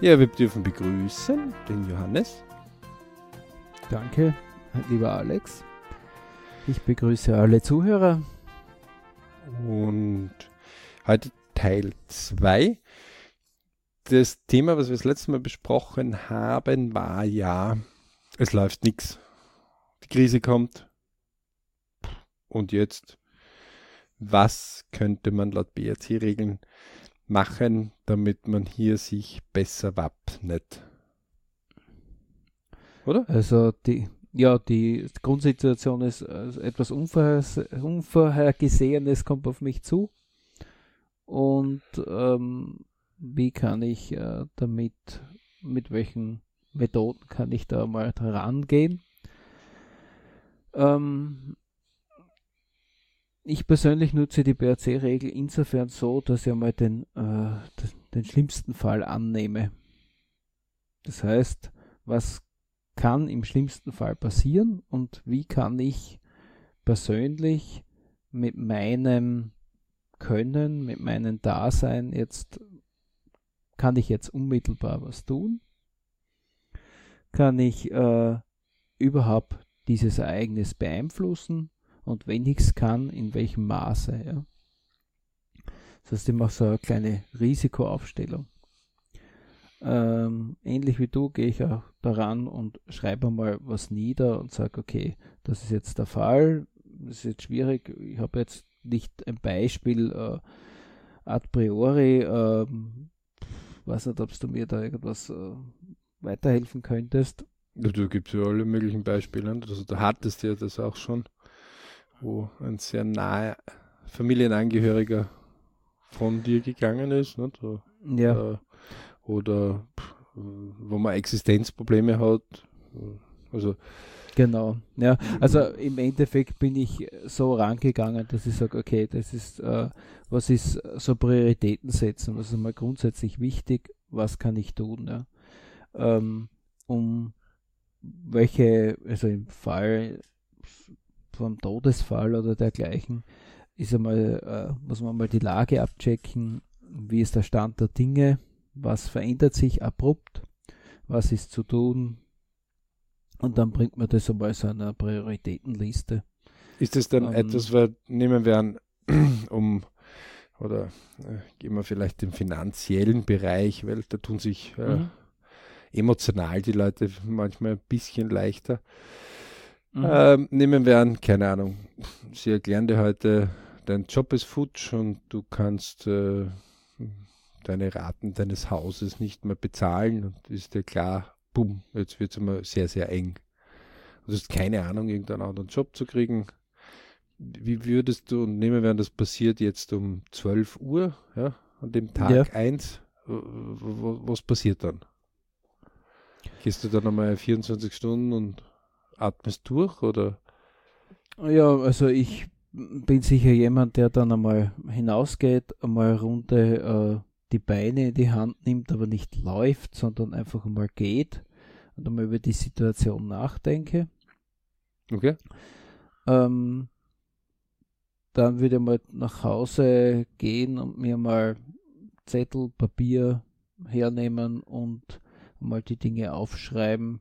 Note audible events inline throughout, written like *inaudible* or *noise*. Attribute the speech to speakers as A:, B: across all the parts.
A: Ja, wir dürfen begrüßen den Johannes.
B: Danke, lieber Alex. Ich begrüße alle Zuhörer.
A: Und heute Teil 2. Das Thema, was wir das letzte Mal besprochen haben, war ja, es läuft nichts. Die Krise kommt. Und jetzt, was könnte man laut BRC-Regeln machen, damit man hier sich besser wappnet?
B: Oder? Also die, ja, die Grundsituation ist also etwas Unvorhergesehenes kommt auf mich zu. Und ähm, wie kann ich äh, damit, mit welchen Methoden kann ich da mal rangehen? Ähm, ich persönlich nutze die BRC-Regel insofern so, dass ich einmal den, äh, den schlimmsten Fall annehme. Das heißt, was kann im schlimmsten Fall passieren und wie kann ich persönlich mit meinem Können, mit meinem Dasein jetzt, kann ich jetzt unmittelbar was tun? Kann ich äh, überhaupt dieses Ereignis beeinflussen? Und wenn ich es kann, in welchem Maße. Ja. Das heißt, ich mache so eine kleine Risikoaufstellung. Ähm, ähnlich wie du gehe ich auch daran und schreibe mal was nieder und sage, okay, das ist jetzt der Fall, das ist jetzt schwierig, ich habe jetzt nicht ein Beispiel äh, a priori, äh, weiß nicht, ob du mir da irgendwas äh, weiterhelfen könntest.
A: Du gibst ja alle möglichen Beispiele, also du hattest ja das auch schon wo ein sehr nahe Familienangehöriger von dir gegangen ist. Nicht?
B: Ja.
A: Äh, oder wo man Existenzprobleme hat. Also
B: Genau, ja. Also im Endeffekt bin ich so rangegangen, dass ich sage, okay, das ist, äh, was ist so Prioritäten setzen, was ist mal grundsätzlich wichtig, was kann ich tun, ja. Ähm, um welche, also im Fall vom Todesfall oder dergleichen, ist einmal, äh, muss man mal die Lage abchecken, wie ist der Stand der Dinge, was verändert sich abrupt, was ist zu tun und dann bringt man das einmal so einer Prioritätenliste.
A: Ist das dann ähm, etwas, was nehmen wir an, *clears throat* um oder äh, gehen wir vielleicht im finanziellen Bereich, weil da tun sich äh, mhm. emotional die Leute manchmal ein bisschen leichter. Mhm. Ähm, nehmen wir an, keine Ahnung, sie erklären dir heute, dein Job ist futsch und du kannst äh, deine Raten deines Hauses nicht mehr bezahlen und ist dir klar, bumm, jetzt wird es immer sehr, sehr eng. Du hast keine Ahnung, irgendeinen anderen Job zu kriegen. Wie würdest du, und nehmen wir an, das passiert jetzt um 12 Uhr, ja, an dem Tag ja. 1, was passiert dann? Gehst du dann nochmal 24 Stunden und atmest durch oder?
B: Ja, also ich bin sicher jemand, der dann einmal hinausgeht, einmal eine Runde äh, die Beine in die Hand nimmt, aber nicht läuft, sondern einfach einmal geht und einmal über die Situation nachdenke.
A: Okay.
B: Ähm, dann würde ich mal nach Hause gehen und mir mal Zettel, Papier hernehmen und mal die Dinge aufschreiben,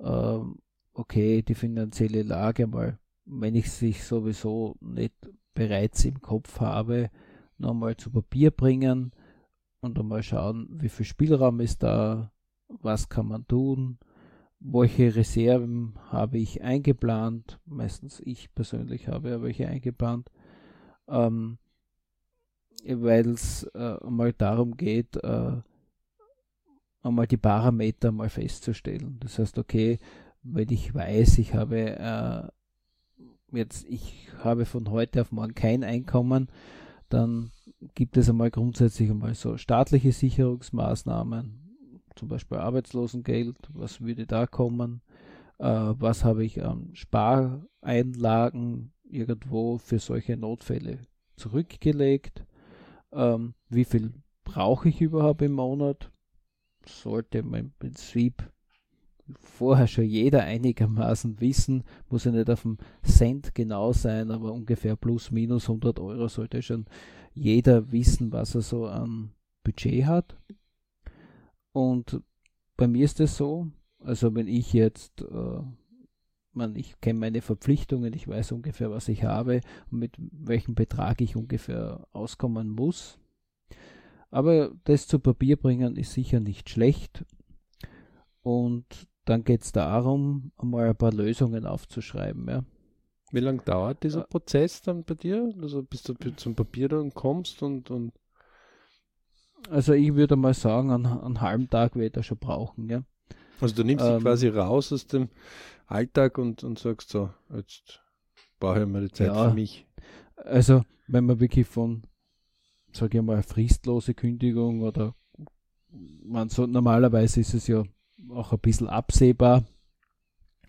B: ähm, okay, die finanzielle Lage mal, wenn ich sich sowieso nicht bereits im Kopf habe, nochmal zu Papier bringen und einmal schauen, wie viel Spielraum ist da, was kann man tun, welche Reserven habe ich eingeplant, meistens ich persönlich habe ja welche eingeplant, ähm, weil es äh, mal darum geht, äh, einmal die Parameter mal festzustellen. Das heißt, okay, weil ich weiß, ich habe äh, jetzt, ich habe von heute auf morgen kein Einkommen, dann gibt es einmal grundsätzlich einmal so staatliche Sicherungsmaßnahmen, zum Beispiel Arbeitslosengeld, was würde da kommen, äh, was habe ich an Spareinlagen irgendwo für solche Notfälle zurückgelegt, ähm, wie viel brauche ich überhaupt im Monat, sollte man im Prinzip vorher schon jeder einigermaßen wissen, muss ja nicht auf dem Cent genau sein, aber ungefähr plus minus 100 Euro sollte schon jeder wissen, was er so an Budget hat. Und bei mir ist es so, also wenn ich jetzt, äh, man, ich kenne meine Verpflichtungen, ich weiß ungefähr, was ich habe und mit welchem Betrag ich ungefähr auskommen muss. Aber das zu Papier bringen ist sicher nicht schlecht. Und dann geht es darum, einmal ein paar Lösungen aufzuschreiben. Ja.
A: Wie lange dauert dieser Prozess dann bei dir? Also bis du zum Papier dann kommst und, und
B: also ich würde mal sagen, einen, einen halben Tag werde ich schon brauchen, ja.
A: Also du nimmst ähm, dich quasi raus aus dem Alltag und, und sagst so, jetzt brauche ich mal die Zeit ja, für mich.
B: Also wenn man wirklich von, sage ich mal, fristlose Kündigung oder man so normalerweise ist es ja auch ein bisschen absehbar,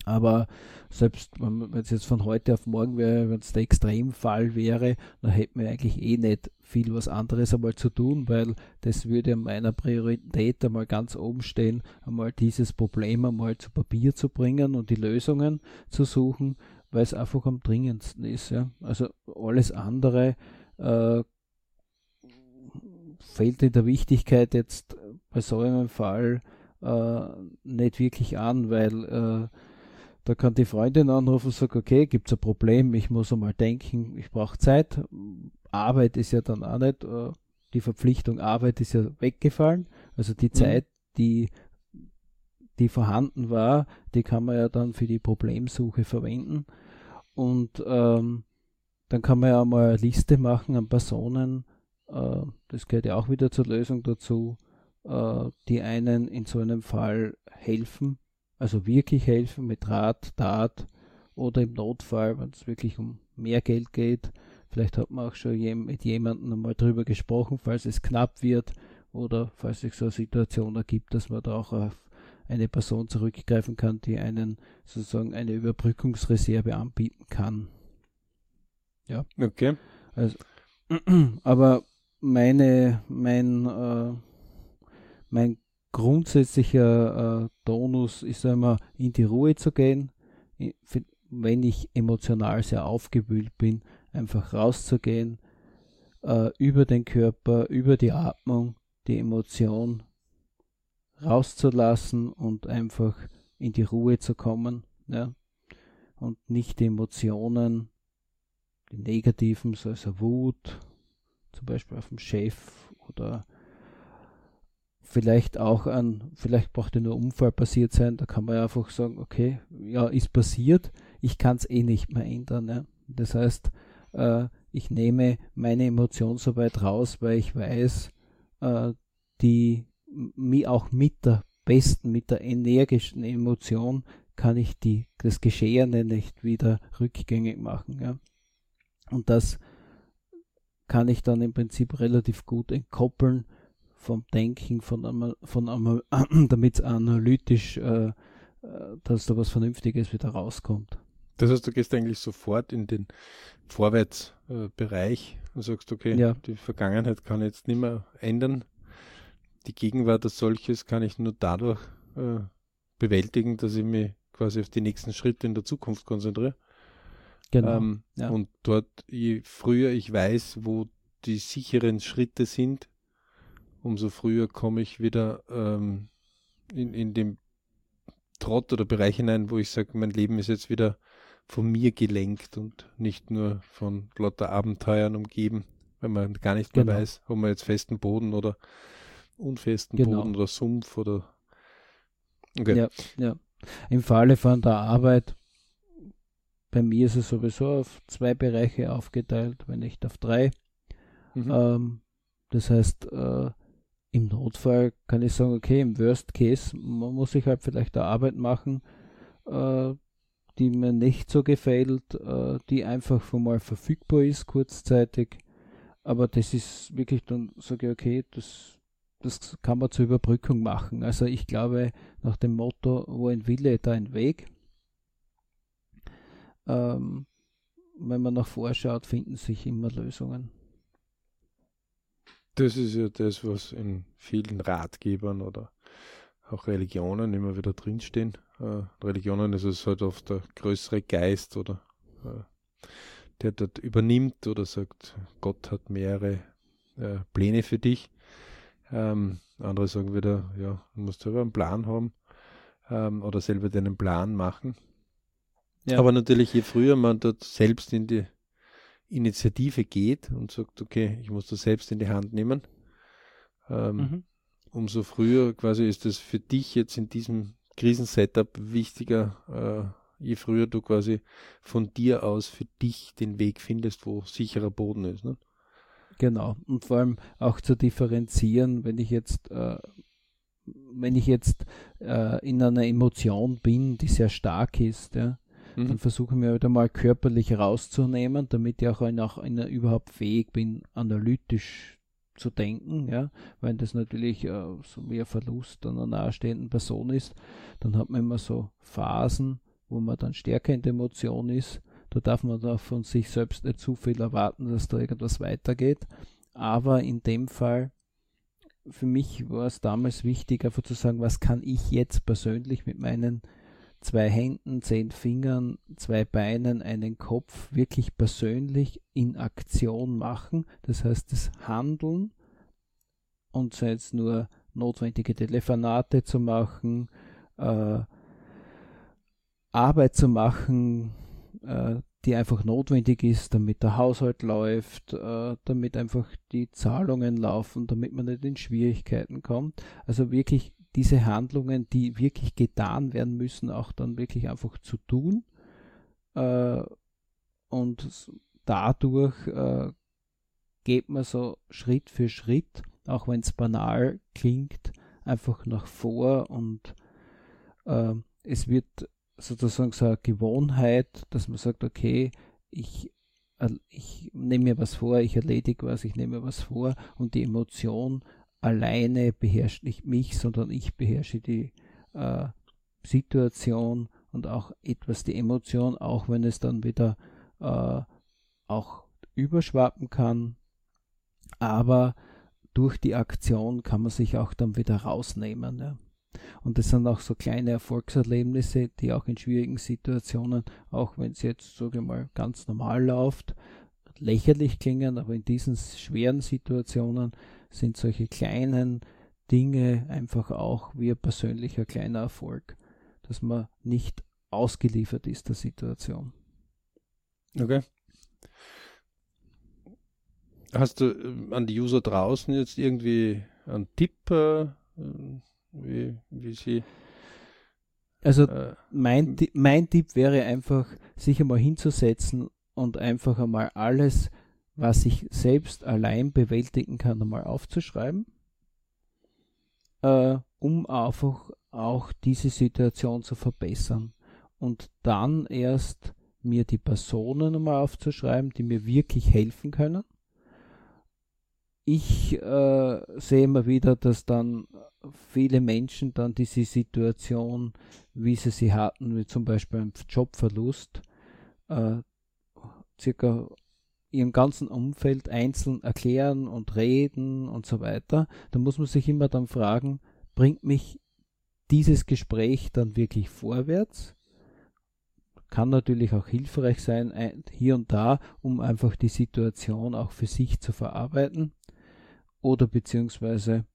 B: aber selbst wenn es jetzt von heute auf morgen wäre, wenn es der Extremfall wäre, dann hätten wir eigentlich eh nicht viel was anderes einmal zu tun, weil das würde meiner Priorität einmal ganz oben stehen, einmal dieses Problem einmal zu Papier zu bringen und die Lösungen zu suchen, weil es einfach am dringendsten ist. Ja. Also alles andere äh, fällt in der Wichtigkeit jetzt bei so einem Fall äh, nicht wirklich an, weil äh, da kann die Freundin anrufen und sagen, okay, gibt es ein Problem, ich muss einmal denken, ich brauche Zeit. Arbeit ist ja dann auch nicht, äh, die Verpflichtung Arbeit ist ja weggefallen. Also die mhm. Zeit, die, die vorhanden war, die kann man ja dann für die Problemsuche verwenden. Und ähm, dann kann man ja mal eine Liste machen an Personen, äh, das gehört ja auch wieder zur Lösung dazu, äh, die einen in so einem Fall helfen also wirklich helfen mit Rat, Tat oder im Notfall, wenn es wirklich um mehr Geld geht. Vielleicht hat man auch schon mit jemandem einmal drüber gesprochen, falls es knapp wird oder falls sich so eine Situation ergibt, dass man da auch auf eine Person zurückgreifen kann, die einen sozusagen eine Überbrückungsreserve anbieten kann. Ja.
A: Okay.
B: Also, *clears throat* aber meine, mein, äh, mein grundsätzlicher äh, Tonus ist immer in die Ruhe zu gehen, wenn ich emotional sehr aufgewühlt bin, einfach rauszugehen, äh, über den Körper, über die Atmung, die Emotion rauszulassen und einfach in die Ruhe zu kommen, ja, und nicht die Emotionen, die negativen, so also Wut, zum Beispiel auf dem Chef oder vielleicht auch an, vielleicht braucht ja nur Unfall passiert sein, da kann man ja einfach sagen, okay, ja, ist passiert, ich kann es eh nicht mehr ändern. Ja. Das heißt, äh, ich nehme meine Emotion so weit raus, weil ich weiß, äh, die auch mit der besten, mit der energischen Emotion kann ich die, das Geschehene nicht wieder rückgängig machen. Ja. Und das kann ich dann im Prinzip relativ gut entkoppeln vom Denken, von, von *clears throat* damit es analytisch, äh, äh, dass da was Vernünftiges wieder rauskommt.
A: Das heißt, du gehst eigentlich sofort in den Vorwärtsbereich äh, und sagst, okay, ja. die Vergangenheit kann ich jetzt nicht mehr ändern. Die Gegenwart als solches kann ich nur dadurch äh, bewältigen, dass ich mich quasi auf die nächsten Schritte in der Zukunft konzentriere. Genau. Ähm, ja. Und dort, je früher ich weiß, wo die sicheren Schritte sind, umso früher komme ich wieder ähm, in, in den Trott oder Bereich hinein, wo ich sage, mein Leben ist jetzt wieder von mir gelenkt und nicht nur von lauter Abenteuern umgeben, weil man gar nicht mehr genau. weiß, ob man jetzt festen Boden oder unfesten genau. Boden oder Sumpf oder
B: okay. Ja, ja. Im Falle von der Arbeit, bei mir ist es sowieso auf zwei Bereiche aufgeteilt, wenn nicht auf drei. Mhm. Ähm, das heißt, äh, im Notfall kann ich sagen, okay, im Worst Case, man muss sich halt vielleicht eine Arbeit machen, äh, die mir nicht so gefällt, äh, die einfach schon mal verfügbar ist, kurzzeitig. Aber das ist wirklich, dann sage ich, okay, das, das kann man zur Überbrückung machen. Also ich glaube, nach dem Motto, wo ein Wille, da ein Weg. Ähm, wenn man nach vorschaut, finden sich immer Lösungen.
A: Das ist ja das, was in vielen Ratgebern oder auch Religionen immer wieder drinstehen. Äh, Religionen ist es halt oft der größere Geist oder äh, der dort übernimmt oder sagt, Gott hat mehrere äh, Pläne für dich. Ähm, Andere sagen wieder, ja, du musst selber einen Plan haben ähm, oder selber deinen Plan machen. Ja. Aber natürlich, je früher man dort selbst in die Initiative geht und sagt, okay, ich muss das selbst in die Hand nehmen, ähm, mhm. umso früher quasi ist es für dich jetzt in diesem Krisensetup wichtiger, äh, je früher du quasi von dir aus für dich den Weg findest, wo sicherer Boden ist. Ne?
B: Genau. Und vor allem auch zu differenzieren, wenn ich jetzt, äh, wenn ich jetzt äh, in einer Emotion bin, die sehr stark ist, ja, mhm. dann versuche ich mir wieder mal körperlich rauszunehmen, damit ich auch, auch in, überhaupt fähig bin, analytisch zu denken, ja, weil das natürlich äh, so mehr Verlust einer nahestehenden Person ist, dann hat man immer so Phasen, wo man dann stärker in der Emotion ist. Da darf man da von sich selbst nicht zu viel erwarten, dass da irgendwas weitergeht. Aber in dem Fall, für mich war es damals wichtig, einfach zu sagen, was kann ich jetzt persönlich mit meinen zwei Händen, zehn Fingern, zwei Beinen, einen Kopf wirklich persönlich in Aktion machen. Das heißt, das Handeln und sei es nur notwendige Telefonate zu machen, äh, Arbeit zu machen, äh, die einfach notwendig ist, damit der Haushalt läuft, äh, damit einfach die Zahlungen laufen, damit man nicht in Schwierigkeiten kommt. Also wirklich diese Handlungen, die wirklich getan werden müssen, auch dann wirklich einfach zu tun. Äh, und dadurch äh, geht man so Schritt für Schritt, auch wenn es banal klingt, einfach nach vor und äh, es wird sozusagen so eine Gewohnheit, dass man sagt, okay, ich, ich nehme mir was vor, ich erledige was, ich nehme mir was vor und die Emotion alleine beherrscht nicht mich, sondern ich beherrsche die äh, Situation und auch etwas die Emotion, auch wenn es dann wieder äh, auch überschwappen kann. Aber durch die Aktion kann man sich auch dann wieder rausnehmen. Ja. Und das sind auch so kleine Erfolgserlebnisse, die auch in schwierigen Situationen, auch wenn es jetzt, sage ich mal, ganz normal läuft, lächerlich klingen, aber in diesen schweren Situationen sind solche kleinen Dinge einfach auch wie ein persönlicher kleiner Erfolg, dass man nicht ausgeliefert ist der Situation.
A: Okay. Hast du äh, an die User draußen jetzt irgendwie einen Tipp, äh, wie, wie sie.
B: Also äh, mein, mein Tipp wäre einfach, sich einmal hinzusetzen und einfach einmal alles was ich selbst allein bewältigen kann, einmal aufzuschreiben, äh, um einfach auch diese Situation zu verbessern. Und dann erst mir die Personen einmal aufzuschreiben, die mir wirklich helfen können. Ich äh, sehe immer wieder, dass dann viele Menschen dann diese Situation, wie sie sie hatten, wie zum Beispiel ein Jobverlust, äh, circa ihrem ganzen Umfeld einzeln erklären und reden und so weiter, da muss man sich immer dann fragen, bringt mich dieses Gespräch dann wirklich vorwärts? Kann natürlich auch hilfreich sein, hier und da, um einfach die Situation auch für sich zu verarbeiten. Oder beziehungsweise,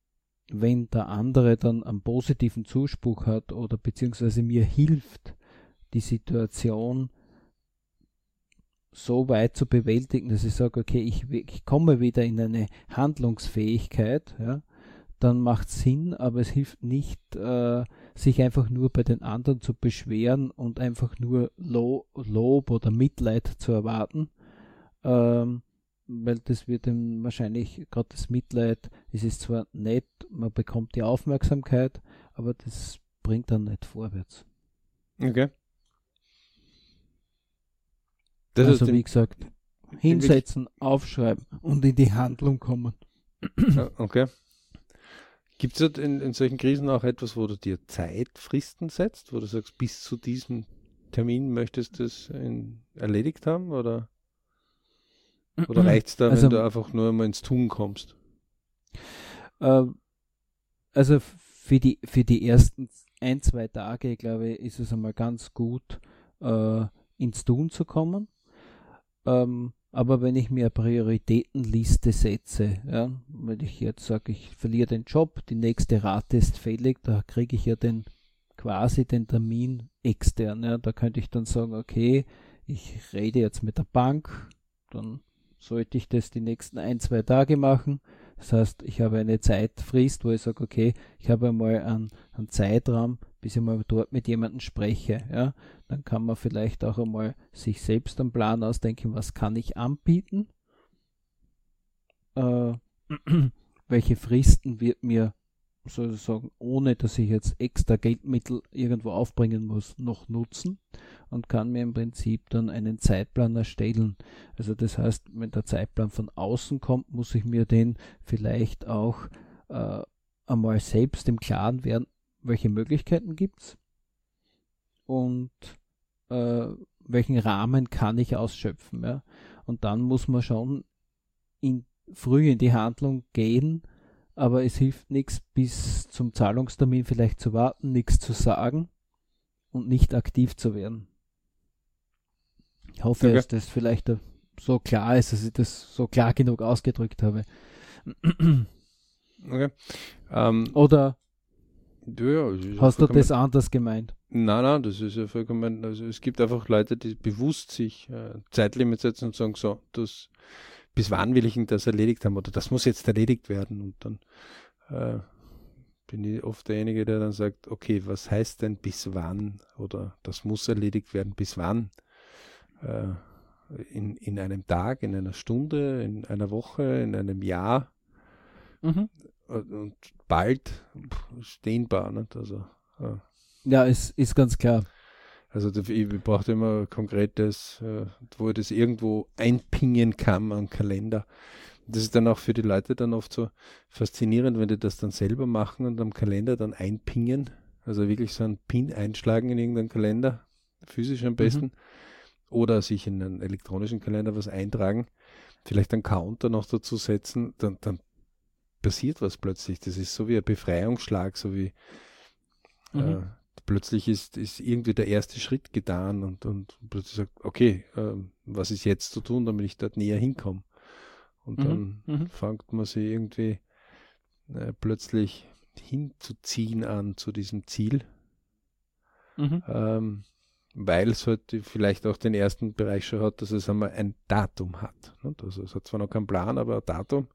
B: wenn der andere dann einen positiven Zuspruch hat oder beziehungsweise mir hilft, die Situation so weit zu bewältigen, dass ich sage, okay, ich, ich komme wieder in eine Handlungsfähigkeit, ja, dann macht es Sinn, aber es hilft nicht, äh, sich einfach nur bei den anderen zu beschweren und einfach nur Lo Lob oder Mitleid zu erwarten, ähm, weil das wird ihm wahrscheinlich, gerade das Mitleid, es ist zwar nett, man bekommt die Aufmerksamkeit, aber das bringt dann nicht vorwärts.
A: Okay.
B: Das also wie gesagt, hinsetzen, aufschreiben und in die Handlung kommen.
A: okay. Gibt es in, in solchen Krisen auch etwas, wo du dir Zeitfristen setzt, wo du sagst, bis zu diesem Termin möchtest du es erledigt haben oder, oder reicht es da, also, wenn du einfach nur mal ins Tun kommst?
B: Äh, also für die, für die ersten ein, zwei Tage, glaube ich, ist es einmal ganz gut, äh, ins Tun zu kommen. Ähm, Aber wenn ich mir Prioritätenliste setze, ja, wenn ich jetzt sage, ich verliere den Job, die nächste Rate ist fällig, da kriege ich ja den quasi den Termin extern. Ja. Da könnte ich dann sagen, okay, ich rede jetzt mit der Bank, dann sollte ich das die nächsten ein, zwei Tage machen. Das heißt, ich habe eine Zeitfrist, wo ich sage, okay, ich habe einmal einen, einen Zeitraum, bis ich mal dort mit jemandem spreche. Ja? Dann kann man vielleicht auch einmal sich selbst einen Plan ausdenken, was kann ich anbieten, äh, *clears throat* welche Fristen wird mir sozusagen, ohne dass ich jetzt extra Geldmittel irgendwo aufbringen muss, noch nutzen und kann mir im Prinzip dann einen Zeitplan erstellen. Also das heißt, wenn der Zeitplan von außen kommt, muss ich mir den vielleicht auch äh, einmal selbst im Klaren werden, welche Möglichkeiten gibt es und äh, welchen Rahmen kann ich ausschöpfen. Ja? Und dann muss man schon in, früh in die Handlung gehen, aber es hilft nichts, bis zum Zahlungstermin vielleicht zu warten, nichts zu sagen und nicht aktiv zu werden. Ich hoffe, okay. dass das vielleicht so klar ist, dass ich das so klar genug ausgedrückt habe. *clears throat*
A: Okay.
B: Ähm, Oder
A: ja,
B: hast du das anders gemeint?
A: Nein, nein, das ist ja vollkommen, also es gibt einfach Leute, die bewusst sich äh, Zeitlimit setzen und sagen, so, das bis wann will ich ihn das erledigt haben oder das muss jetzt erledigt werden und dann äh, bin ich oft derjenige, der dann sagt, okay, was heißt denn bis wann oder das muss erledigt werden, bis wann? Äh, in, in einem Tag, in einer Stunde, in einer Woche, in einem Jahr mhm. und, bald ist dehnbar. Nicht? Also,
B: äh. Ja, es ist ganz klar.
A: Also ich brauche immer konkretes, äh, wo ich das irgendwo einpingen kann am Kalender. Das ist dann auch für die Leute dann oft so faszinierend, wenn die das dann selber machen und am Kalender dann einpingen. Also wirklich so einen Pin einschlagen in irgendeinen Kalender, physisch am besten. Mhm. Oder sich in einen elektronischen Kalender was eintragen. Vielleicht einen Counter noch dazu setzen, dann, dann passiert was plötzlich. Das ist so wie ein Befreiungsschlag, so wie mhm. äh, plötzlich ist, ist irgendwie der erste Schritt getan und, und plötzlich sagt, okay, äh, was ist jetzt zu tun, damit ich dort näher hinkomme? Und mhm. dann mhm. fängt man sich irgendwie äh, plötzlich hinzuziehen an zu diesem Ziel, mhm. ähm, weil es halt vielleicht auch den ersten Bereich schon hat, dass es einmal ein Datum hat. Ne? Also es hat zwar noch keinen Plan, aber ein Datum.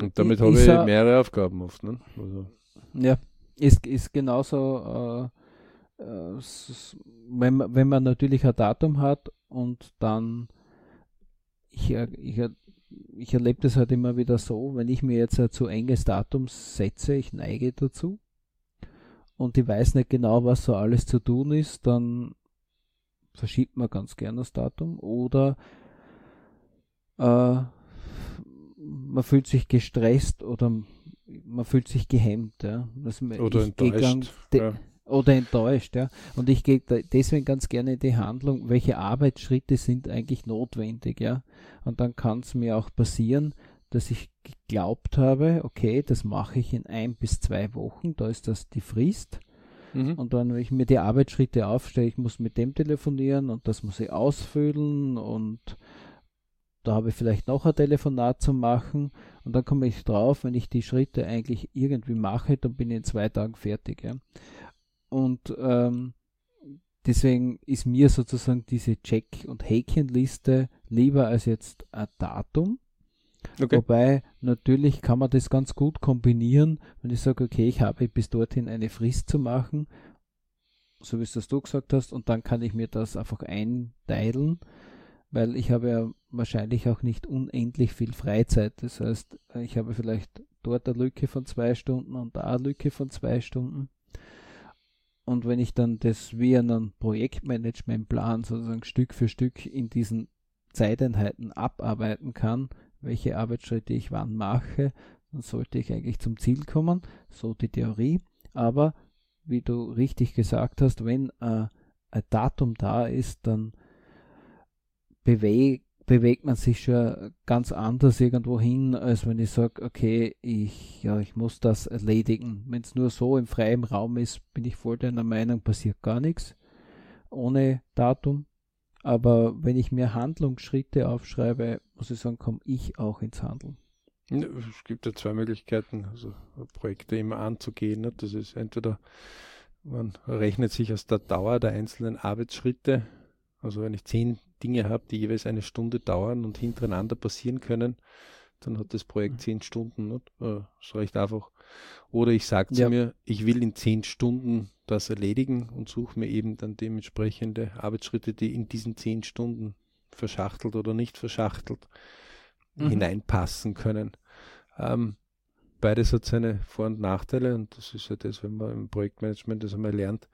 A: Und damit habe ich mehrere Aufgaben oft. Ne? Also.
B: Ja, ist, ist genauso, äh, äh, wenn, wenn man natürlich ein Datum hat und dann, ich, ich, ich erlebe das halt immer wieder so, wenn ich mir jetzt ein zu enges Datum setze, ich neige dazu und ich weiß nicht genau, was so alles zu tun ist, dann verschiebt man ganz gern das Datum oder äh, man fühlt sich gestresst oder man fühlt sich gehemmt, ja.
A: Also oder enttäuscht.
B: Ja. Oder enttäuscht, ja. Und ich gehe deswegen ganz gerne in die Handlung, welche Arbeitsschritte sind eigentlich notwendig, ja. Und dann kann es mir auch passieren, dass ich geglaubt habe, okay, das mache ich in ein bis zwei Wochen, da ist das die Frist. Mhm. Und dann, wenn ich mir die Arbeitsschritte aufstelle, ich muss mit dem telefonieren und das muss ich ausfüllen und da habe ich vielleicht noch ein Telefonat zu machen und dann komme ich drauf, wenn ich die Schritte eigentlich irgendwie mache, dann bin ich in zwei Tagen fertig. Ja. Und ähm, deswegen ist mir sozusagen diese Check- und Häkchenliste lieber als jetzt ein Datum. Okay. Wobei natürlich kann man das ganz gut kombinieren, wenn ich sage, okay, ich habe bis dorthin eine Frist zu machen, so wie es das du gesagt hast, und dann kann ich mir das einfach einteilen weil ich habe ja wahrscheinlich auch nicht unendlich viel Freizeit. Das heißt, ich habe vielleicht dort eine Lücke von zwei Stunden und da eine Lücke von zwei Stunden. Und wenn ich dann das wie einen Projektmanagementplan sozusagen Stück für Stück in diesen Zeiteinheiten abarbeiten kann, welche Arbeitsschritte ich wann mache, dann sollte ich eigentlich zum Ziel kommen. So die Theorie. Aber wie du richtig gesagt hast, wenn äh, ein Datum da ist, dann bewegt, bewegt man sich schon ganz anders irgendwo hin, als wenn ich sage, okay, ich, ja, ich muss das erledigen. Wenn es nur so im freien Raum ist, bin ich voll deiner Meinung, passiert gar nichts ohne Datum. Aber wenn ich mir Handlungsschritte aufschreibe, muss ich sagen, komme ich auch ins Handeln.
A: Es gibt ja zwei Möglichkeiten, also Projekte immer anzugehen. Ne? Das ist entweder, man rechnet sich aus der Dauer der einzelnen Arbeitsschritte. Also wenn ich zehn Dinge habe, die jeweils eine Stunde dauern und hintereinander passieren können, dann hat das Projekt mhm. zehn Stunden. Nicht? Das ist recht einfach. Oder ich sage zu ja. mir, ich will in zehn Stunden das erledigen und suche mir eben dann dementsprechende Arbeitsschritte, die in diesen zehn Stunden verschachtelt oder nicht verschachtelt mhm. hineinpassen können. Ähm, beides hat seine Vor- und Nachteile und das ist ja das, wenn man im Projektmanagement das einmal lernt,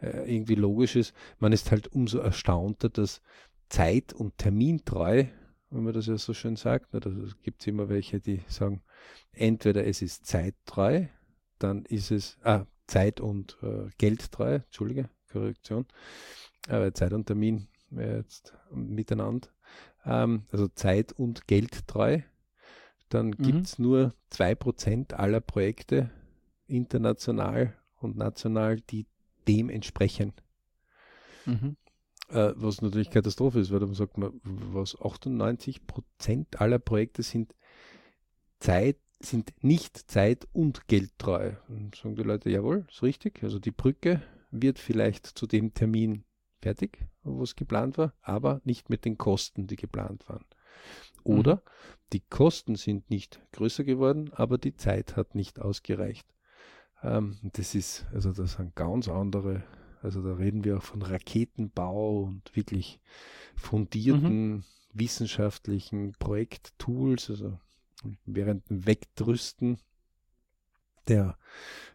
A: äh, irgendwie logisch ist. Man ist halt umso erstaunter, dass Zeit- und Termintreu, wenn man das ja so schön sagt, gibt es immer welche, die sagen, entweder es ist zeittreu, dann ist es, ah, Zeit- und äh, Geldtreu, Entschuldige, Korrektion, aber Zeit und Termin jetzt miteinander ähm, also Zeit- und Geldtreu, dann mhm. gibt es nur 2% aller Projekte international und national, die dem entsprechen. Mhm. Äh, was natürlich Katastrophe ist, weil dann sagt man, was 98% aller Projekte sind Zeit, sind nicht zeit- und geldtreu. Und sagen die Leute, jawohl, ist richtig. Also die Brücke wird vielleicht zu dem Termin fertig, wo es geplant war, aber nicht mit den Kosten, die geplant waren. Oder mhm. die Kosten sind nicht größer geworden, aber die Zeit hat nicht ausgereicht. Ähm, das ist, also das sind ganz andere, also da reden wir auch von Raketenbau und wirklich fundierten mhm. wissenschaftlichen Projekttools, also während dem Wegdrüsten der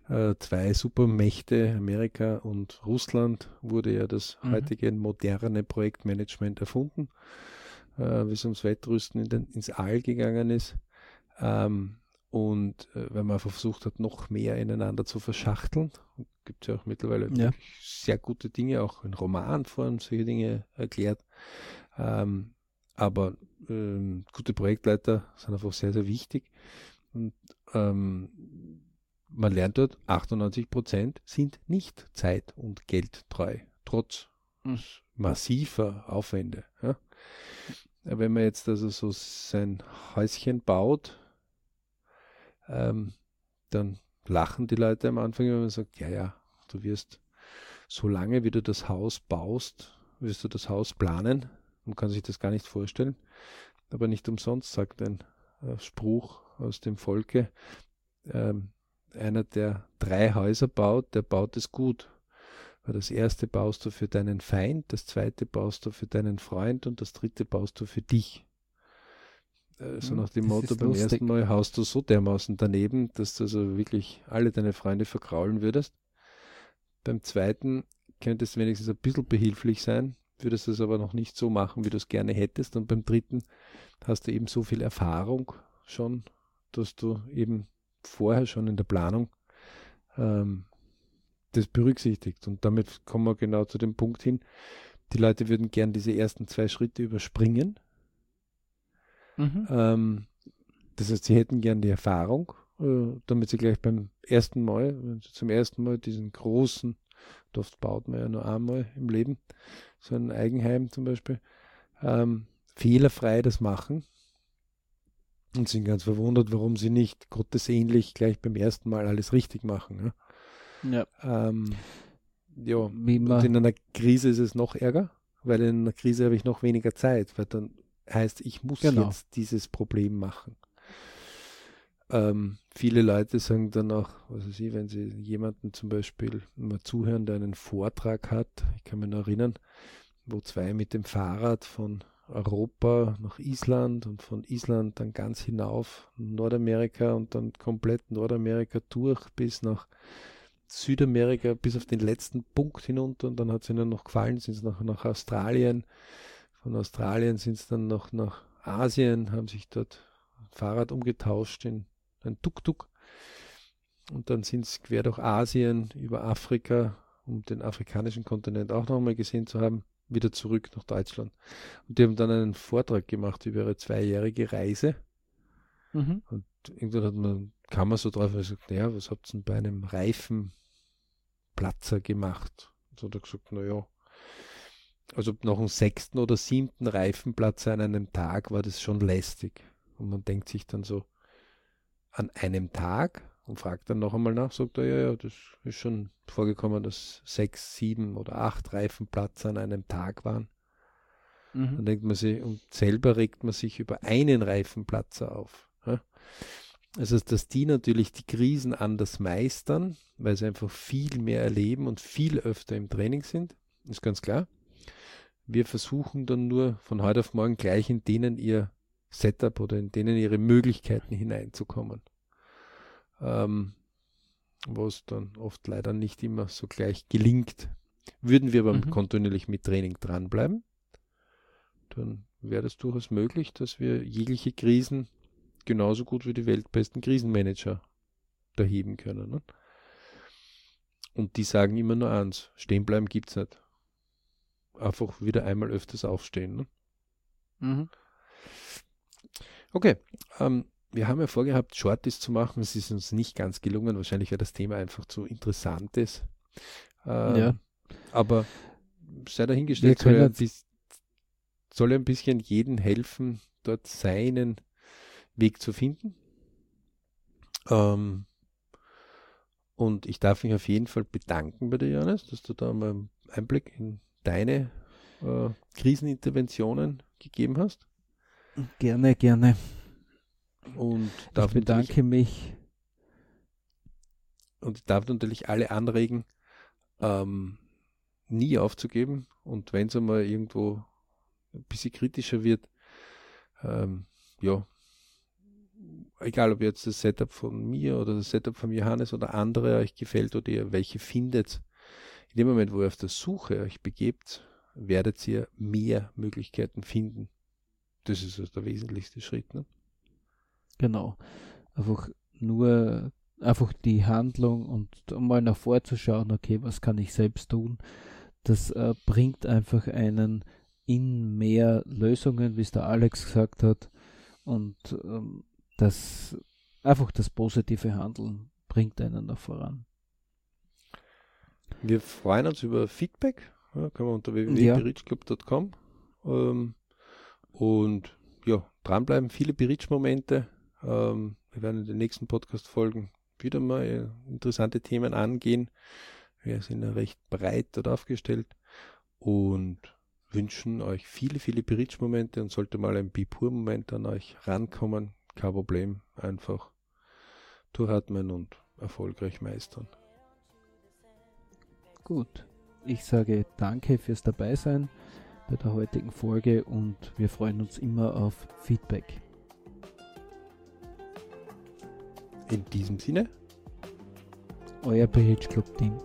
A: äh, zwei Supermächte, Amerika und Russland, wurde ja das mhm. heutige moderne Projektmanagement erfunden, äh, wie es ums Wettrüsten in den, ins All gegangen ist. Ähm, und äh, weil man versucht hat, noch mehr ineinander zu verschachteln, gibt es ja auch mittlerweile ja. sehr gute Dinge, auch in Romanform solche Dinge erklärt. Ähm, aber ähm, gute Projektleiter sind einfach sehr, sehr wichtig. Und ähm, man lernt dort, 98 Prozent sind nicht zeit- und geldtreu, trotz mhm. massiver Aufwände. Ja. Wenn man jetzt also so sein Häuschen baut, ähm, dann lachen die Leute am Anfang, wenn man sagt, ja, ja, du wirst, so lange wie du das Haus baust, wirst du das Haus planen. Man kann sich das gar nicht vorstellen. Aber nicht umsonst sagt ein äh, Spruch aus dem Volke, ähm, einer, der drei Häuser baut, der baut es gut. Weil das erste baust du für deinen Feind, das zweite baust du für deinen Freund und das dritte baust du für dich. Äh, so hm, nach dem das Motto, beim lustig. ersten Mal haust du so dermaßen daneben, dass du also wirklich alle deine Freunde verkraulen würdest. Beim zweiten könntest du wenigstens ein bisschen behilflich sein, würdest es aber noch nicht so machen, wie du es gerne hättest. Und beim dritten hast du eben so viel Erfahrung schon, dass du eben vorher schon in der Planung ähm, das berücksichtigt. Und damit kommen wir genau zu dem Punkt hin, die Leute würden gern diese ersten zwei Schritte überspringen. Mhm. Ähm, das heißt, sie hätten gern die Erfahrung, äh, damit sie gleich beim ersten Mal, wenn sie zum ersten Mal diesen großen, oft baut man ja nur einmal im Leben, so ein Eigenheim zum Beispiel, ähm, fehlerfrei das machen und sind ganz verwundert, warum sie nicht gottesähnlich gleich beim ersten Mal alles richtig machen. Ja. Ja. Ähm, ja. und in einer Krise ist es noch ärger, weil in einer Krise habe ich noch weniger Zeit, weil dann heißt, ich muss genau. jetzt dieses Problem machen. Ähm, viele Leute sagen dann auch, was weiß ich, wenn sie jemanden zum Beispiel mal zuhören, der einen Vortrag hat, ich kann mich noch erinnern, wo zwei mit dem Fahrrad von Europa nach Island und von Island dann ganz hinauf Nordamerika und dann komplett Nordamerika durch bis nach Südamerika, bis auf den letzten Punkt hinunter und dann hat es ihnen noch gefallen, sind sie noch nach Australien. Von Australien sind sie dann noch nach Asien, haben sich dort Fahrrad umgetauscht in ein Tuk-Tuk und dann sind sie quer durch Asien über Afrika, um den afrikanischen Kontinent auch nochmal gesehen zu haben, wieder zurück nach Deutschland. Und die haben dann einen Vortrag gemacht über ihre zweijährige Reise. Mhm. Und irgendwann hat man, kam man so drauf und gesagt, naja, was habt ihr denn bei einem Reifenplatzer gemacht? Und so hat er gesagt, naja, also noch einen sechsten oder siebten Reifenplatz an einem Tag war das schon lästig. Und man denkt sich dann so, an einem Tag und fragt dann noch einmal nach, sagt er, ja, ja, das ist schon vorgekommen, dass sechs, sieben oder acht Reifenplatz an einem Tag waren. Mhm. Dann denkt man sich, und selber regt man sich über einen Reifenplatzer auf. Ja? Also, dass die natürlich die Krisen anders meistern, weil sie einfach viel mehr erleben und viel öfter im Training sind, ist ganz klar. Wir versuchen dann nur von heute auf morgen gleich in denen ihr Setup oder in denen ihre Möglichkeiten hineinzukommen. Ähm, was dann oft leider nicht immer so gleich gelingt. Würden wir aber mhm. kontinuierlich mit Training dranbleiben, dann wäre es durchaus möglich, dass wir jegliche Krisen genauso gut wie die weltbesten Krisenmanager da heben können. Ne? Und die sagen immer nur eins, stehen bleiben gibt es nicht. Einfach wieder einmal öfters aufstehen. Ne? Mhm. Okay, ähm, wir haben ja vorgehabt, Shorties zu machen. Es ist uns nicht ganz gelungen. Wahrscheinlich, weil das Thema einfach zu interessant ist. Ähm, ja. Aber sei dahingestellt, soll ja, soll ein bisschen jeden helfen, dort seinen Weg zu finden. Ähm, und ich darf mich auf jeden Fall bedanken bei dir, Johannes, dass du da mal einen Einblick in deine äh, Kriseninterventionen gegeben hast.
B: Gerne, gerne.
A: Und
B: ich bedanke mich.
A: Und ich darf natürlich alle anregen, ähm, nie aufzugeben. Und wenn es einmal irgendwo ein bisschen kritischer wird, ähm, ja, egal ob jetzt das Setup von mir oder das Setup von Johannes oder andere euch gefällt oder ihr welche findet, in dem Moment, wo ihr auf der Suche euch begebt, werdet ihr mehr Möglichkeiten finden. Das ist also der wesentlichste Schritt. Ne?
B: Genau. Einfach nur einfach die Handlung und mal nach vorzuschauen, okay, was kann ich selbst tun, das äh, bringt einfach einen in mehr Lösungen, wie es der Alex gesagt hat. Und ähm, das einfach das positive Handeln bringt einen nach voran.
A: Wir freuen uns über Feedback. Ja, kann man unter www.berichclub.com ähm, und ja, dranbleiben, viele Berichtsmomente. Ähm, wir werden in den nächsten Podcast-Folgen wieder mal interessante Themen angehen. Wir sind ja recht breit dort aufgestellt und wünschen euch viele, viele Berichtsmomente und sollte mal ein Bipur-Moment an euch rankommen, kein Problem, einfach durchatmen und erfolgreich meistern.
B: Gut, ich sage danke fürs Dabeisein bei der heutigen Folge und wir freuen uns immer auf Feedback.
A: In diesem Sinne,
B: euer PH Club Team.